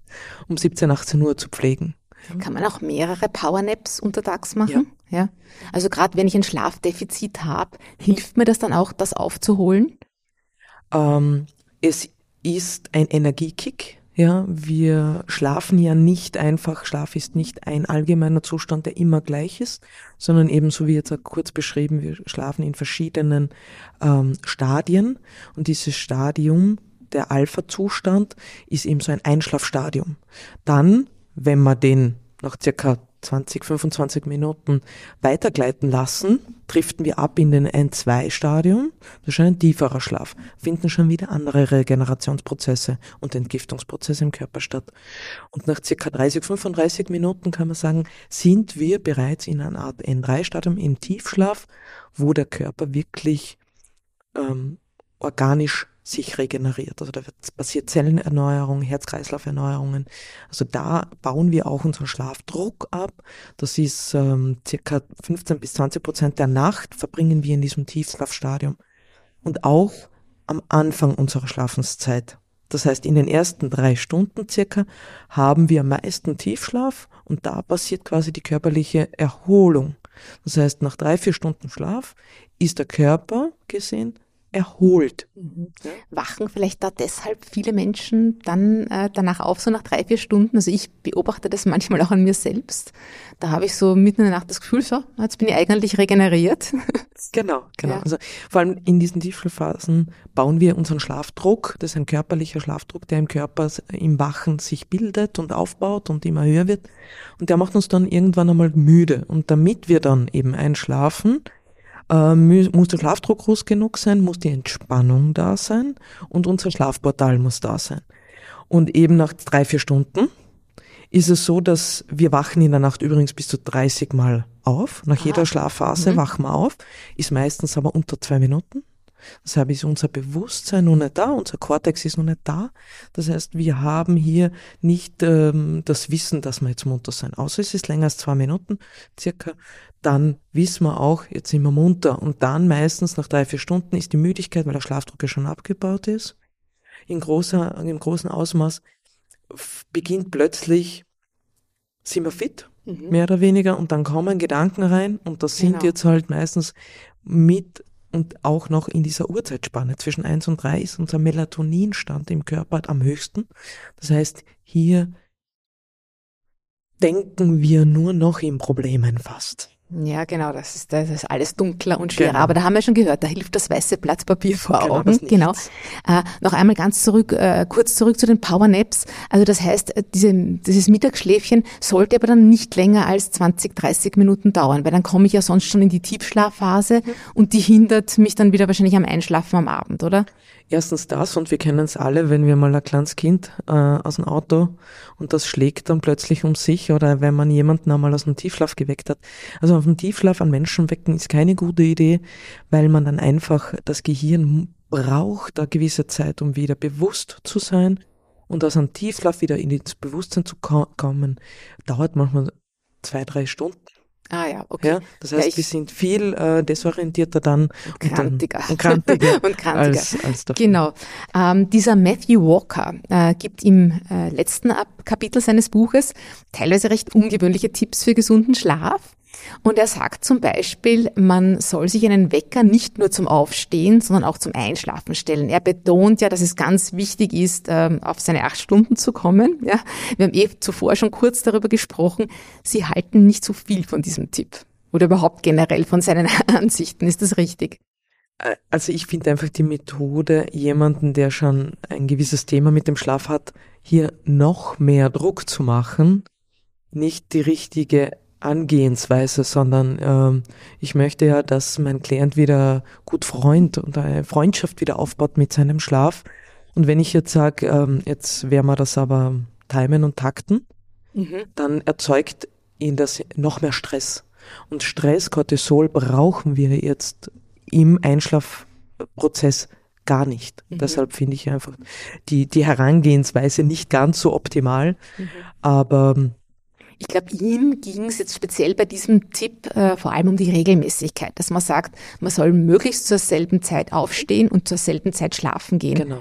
um 17, 18 Uhr zu pflegen. Kann man auch mehrere Powernaps untertags machen? Ja. Ja? Also gerade wenn ich ein Schlafdefizit habe, hilft mir das dann auch, das aufzuholen? Ähm, es ist ein Energiekick. Ja, wir schlafen ja nicht einfach, Schlaf ist nicht ein allgemeiner Zustand, der immer gleich ist, sondern ebenso wie jetzt kurz beschrieben, wir schlafen in verschiedenen ähm, Stadien und dieses Stadium, der Alpha-Zustand, ist eben so ein Einschlafstadium. Dann wenn wir den nach circa 20, 25 Minuten weitergleiten lassen, driften wir ab in den N2-Stadium. Das ist ein tieferer Schlaf. Finden schon wieder andere Regenerationsprozesse und Entgiftungsprozesse im Körper statt. Und nach circa 30, 35 Minuten kann man sagen, sind wir bereits in einer Art N3-Stadium im Tiefschlaf, wo der Körper wirklich ähm, organisch sich regeneriert. Also da passiert Zellenerneuerung, Herz-Kreislauf-Erneuerungen. Also da bauen wir auch unseren Schlafdruck ab. Das ist ähm, circa 15 bis 20 Prozent der Nacht verbringen wir in diesem Tiefschlafstadium. Und auch am Anfang unserer Schlafenszeit. Das heißt, in den ersten drei Stunden circa haben wir am meisten Tiefschlaf und da passiert quasi die körperliche Erholung. Das heißt, nach drei, vier Stunden Schlaf ist der Körper gesehen erholt. Mhm. Wachen vielleicht da deshalb viele Menschen dann äh, danach auf, so nach drei, vier Stunden. Also ich beobachte das manchmal auch an mir selbst. Da habe ich so mitten in der Nacht das Gefühl, so, jetzt bin ich eigentlich regeneriert. (laughs) Genau, genau. Ja. Also vor allem in diesen Tiefschlafphasen bauen wir unseren Schlafdruck. Das ist ein körperlicher Schlafdruck, der im Körper im Wachen sich bildet und aufbaut und immer höher wird. Und der macht uns dann irgendwann einmal müde. Und damit wir dann eben einschlafen, äh, muss der Schlafdruck groß genug sein, muss die Entspannung da sein und unser Schlafportal muss da sein. Und eben nach drei, vier Stunden ist es so, dass wir wachen in der Nacht übrigens bis zu 30 Mal auf. Nach Aha. jeder Schlafphase mhm. wachen wir auf, ist meistens aber unter zwei Minuten. Deshalb ist unser Bewusstsein noch nicht da, unser Kortex ist noch nicht da. Das heißt, wir haben hier nicht ähm, das Wissen, dass wir jetzt munter sein. Außer es ist länger als zwei Minuten circa dann wissen wir auch, jetzt sind wir munter. Und dann meistens nach drei, vier Stunden ist die Müdigkeit, weil der Schlafdruck ja schon abgebaut ist, in großer, im großen Ausmaß, beginnt plötzlich, sind wir fit, mhm. mehr oder weniger, und dann kommen Gedanken rein, und das sind genau. jetzt halt meistens mit und auch noch in dieser Uhrzeitspanne zwischen eins und drei ist unser Melatoninstand im Körper am höchsten. Das heißt, hier denken wir nur noch in Problemen fast. Ja, genau, das ist, das ist alles dunkler und schwerer. Genau. Aber da haben wir schon gehört, da hilft das weiße Blatt Papier vor Genau, Augen. Genau. Äh, noch einmal ganz zurück, äh, kurz zurück zu den Powernaps. Also das heißt, äh, diese, dieses Mittagsschläfchen sollte aber dann nicht länger als 20, 30 Minuten dauern, weil dann komme ich ja sonst schon in die Tiefschlafphase und die hindert mich dann wieder wahrscheinlich am Einschlafen am Abend, oder? Erstens das, und wir kennen es alle, wenn wir mal ein kleines Kind äh, aus dem Auto und das schlägt dann plötzlich um sich oder wenn man jemanden einmal aus dem Tiefschlaf geweckt hat. Also auf dem Tiefschlaf an Menschen wecken ist keine gute Idee, weil man dann einfach das Gehirn braucht eine gewisse Zeit, um wieder bewusst zu sein und aus einem Tiefschlaf wieder in ins Bewusstsein zu ko kommen, dauert manchmal zwei, drei Stunden. Ah ja, okay. Ja, das Ja, heißt, ich- wir sind viel äh, desorientierter dann Und und dann- krantiger. (laughs) und krantiger, und krantiger. als, als. Genau. Ähm, dieser Matthew Walker äh, gibt im äh, letzten Kapitel seines Buches teilweise recht ungewöhnliche Tipps für gesunden Schlaf. Und er sagt zum Beispiel, man soll sich einen Wecker nicht nur zum Aufstehen, sondern auch zum Einschlafen stellen. Er betont ja, dass es ganz wichtig ist, ähm, auf seine acht Stunden zu kommen. Ja, wir haben eh zuvor schon kurz darüber gesprochen. Sie halten nicht so viel von diesem Tipp oder überhaupt generell von seinen (laughs) Ansichten. Ist das richtig? Äh, Also ich finde einfach die Methode, jemanden, der schon ein gewisses Thema mit dem Schlaf hat, hier noch mehr Druck zu machen, nicht die richtige Angehensweise, sondern ähm, ich möchte ja, dass mein Klient wieder gut Freund und eine Freundschaft wieder aufbaut mit seinem Schlaf. Und wenn ich jetzt sage, ähm, jetzt werden wir das aber timen und takten, Mhm. dann erzeugt ihn das noch mehr Stress. Und Stress, Cortisol brauchen wir jetzt im Einschlafprozess gar nicht. Mhm. Deshalb finde ich einfach die, die Herangehensweise nicht ganz so optimal. Mhm. Aber ähm, Ich glaube, ihm ging es jetzt speziell bei diesem Tipp äh, vor allem um die Regelmäßigkeit, dass man sagt, man soll möglichst zur selben Zeit aufstehen und zur selben Zeit schlafen gehen. genau,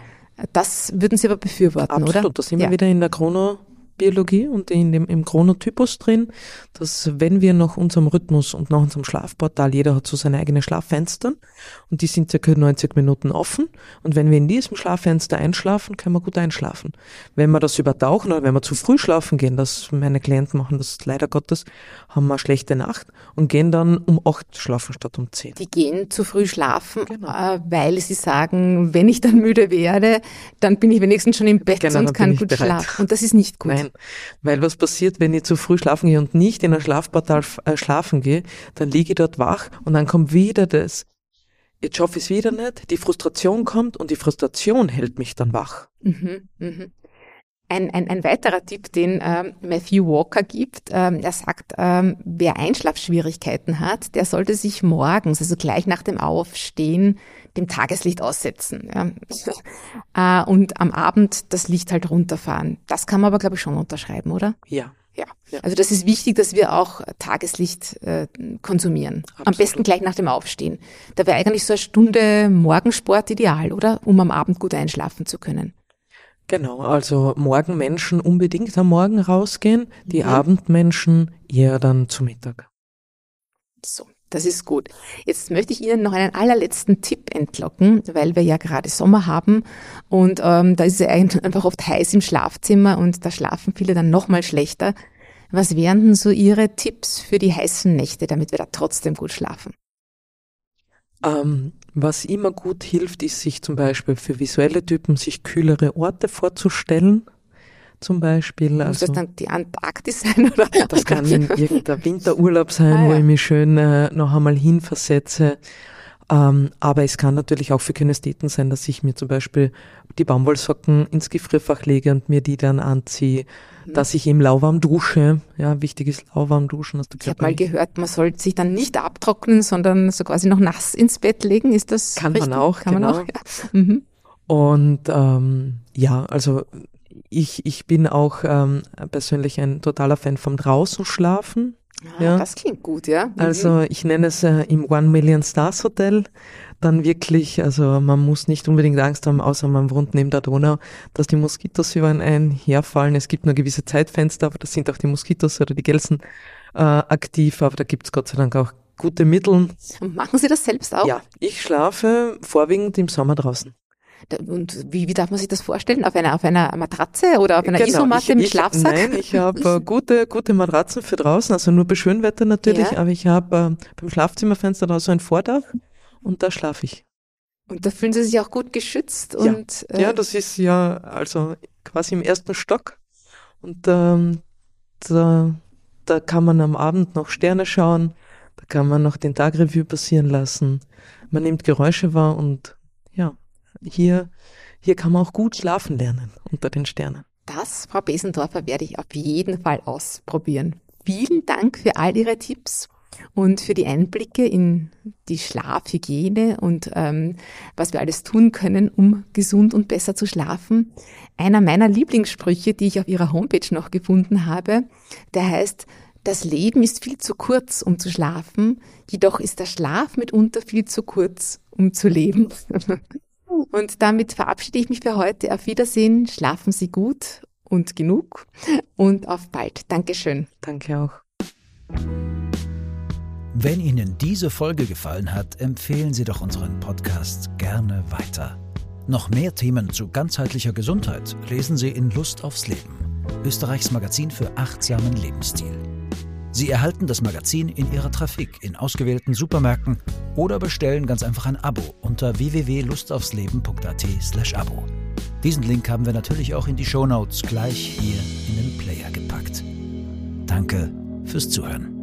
Das würden Sie aber befürworten, absolut. oder? Da sind Ja. wir wieder in der Chronobiologie und in dem, im Chronotypus drin, dass wenn wir nach unserem Rhythmus und nach unserem Schlafportal, jeder hat so seine eigenen Schlaffenster und die sind circa 90 Minuten offen und wenn wir in diesem Schlaffenster einschlafen, können wir gut einschlafen. Wenn wir das übertauchen oder wenn wir zu früh schlafen gehen, das meine Klienten machen das leider Gottes, haben wir eine schlechte Nacht und gehen dann um 8 schlafen statt um 10. Die gehen zu früh schlafen, Genau. äh, weil sie sagen, wenn ich dann müde werde, dann bin ich wenigstens schon im Bett Genau, und kann gut bereit. schlafen. Und das ist nicht gut. Nein, weil was passiert, wenn ich zu früh schlafen gehe und nicht in ein Schlafportal äh, schlafen gehe, dann liege ich dort wach und dann kommt wieder das, jetzt schaffe ich es wieder nicht, die Frustration kommt und die Frustration hält mich dann wach. Mhm, mhm. Ein, ein, ein weiterer Tipp, den ähm, Matthew Walker gibt, ähm, er sagt, ähm, wer Einschlafschwierigkeiten hat, der sollte sich morgens, also gleich nach dem Aufstehen, dem Tageslicht aussetzen. Ja. (laughs) äh, und am Abend das Licht halt runterfahren. Das kann man aber, glaube ich, schon unterschreiben, oder? Ja. Ja. Ja. Also das ist wichtig, dass wir auch Tageslicht äh, konsumieren. Am Absolut. besten gleich nach dem Aufstehen. Da wäre eigentlich so eine Stunde Morgensport ideal, oder? Um am Abend gut einschlafen zu können. Genau, also Morgenmenschen unbedingt am Morgen rausgehen, die Mhm. Abendmenschen eher dann zu Mittag. So, das ist gut. Jetzt möchte ich Ihnen noch einen allerletzten Tipp entlocken, weil wir ja gerade Sommer haben und ähm, da ist es (laughs) einfach oft heiß im Schlafzimmer und da schlafen viele dann noch mal schlechter. Was wären denn so Ihre Tipps für die heißen Nächte, damit wir da trotzdem gut schlafen? Ähm, was immer gut hilft, ist sich zum Beispiel für visuelle Typen sich kühlere Orte vorzustellen. Zum Beispiel, Muss also das dann die Antarktis sein? Oder? das kann in irgendein Winterurlaub sein, Ah, wo ja. ich mich schön äh, noch einmal hinversetze. Ähm, aber es kann natürlich auch für Kinestheten sein, dass ich mir zum Beispiel die Baumwollsocken ins Gefrierfach lege und mir die dann anziehe, Mhm. dass ich im lauwarm dusche. Ja, wichtig ist lauwarm duschen, dass der Ich habe mal gehört, man soll sich dann nicht abtrocknen, sondern so quasi noch nass ins Bett legen. Ist das Kann man richtig? auch, Kann man genau. auch, ja. Mhm. Und ähm, ja, also ich, ich bin auch ähm, persönlich ein totaler Fan vom draußen schlafen. Ah, Ja. Das klingt gut, ja. Mhm. Also ich nenne es äh, im One Million Stars Hotel. Dann wirklich, also man muss nicht unbedingt Angst haben, außer man wohnt neben der Donau, dass die Moskitos über einen herfallen. Es gibt nur gewisse Zeitfenster, aber da sind auch die Moskitos oder die Gelsen äh, aktiv, aber da gibt's Gott sei Dank auch gute Mittel. Machen Sie das selbst auch? Ja, ich schlafe vorwiegend im Sommer draußen. Und wie, wie darf man sich das vorstellen? Auf einer, auf einer Matratze oder auf einer genau, Isomatte ich, mit ich, Schlafsack? Nein, ich habe äh, (laughs) gute, gute Matratzen für draußen, also nur bei Schönwetter natürlich, ja. aber ich habe äh, beim Schlafzimmerfenster da so ein Vordach und da schlafe ich. Und da fühlen Sie sich auch gut geschützt ja. und äh, ja, das ist ja also quasi im ersten Stock und ähm, da, da kann man am Abend noch Sterne schauen, da kann man noch den Tagrevue passieren lassen. Man nimmt Geräusche wahr und hier, hier kann man auch gut schlafen lernen unter den Sternen. Das, Frau Besendorfer, werde ich auf jeden Fall ausprobieren. Vielen Dank für all Ihre Tipps und für die Einblicke in die Schlafhygiene und ähm, was wir alles tun können, um gesund und besser zu schlafen. Einer meiner Lieblingssprüche, die ich auf Ihrer Homepage noch gefunden habe, der heißt, das Leben ist viel zu kurz, um zu schlafen, jedoch ist der Schlaf mitunter viel zu kurz, um zu leben. (laughs) Und damit verabschiede ich mich für heute. Auf Wiedersehen, schlafen Sie gut und genug und auf bald. Dankeschön. Danke auch. Wenn Ihnen diese Folge gefallen hat, empfehlen Sie doch unseren Podcast gerne weiter. Noch mehr Themen zu ganzheitlicher Gesundheit lesen Sie in Lust aufs Leben, Österreichs Magazin für achtsamen Lebensstil. Sie erhalten das Magazin in Ihrer Trafik in ausgewählten Supermärkten oder bestellen ganz einfach ein Abo unter www.lustaufsleben.at/abo. Diesen Link haben wir natürlich auch in die Show Notes gleich hier in den Player gepackt. Danke fürs Zuhören.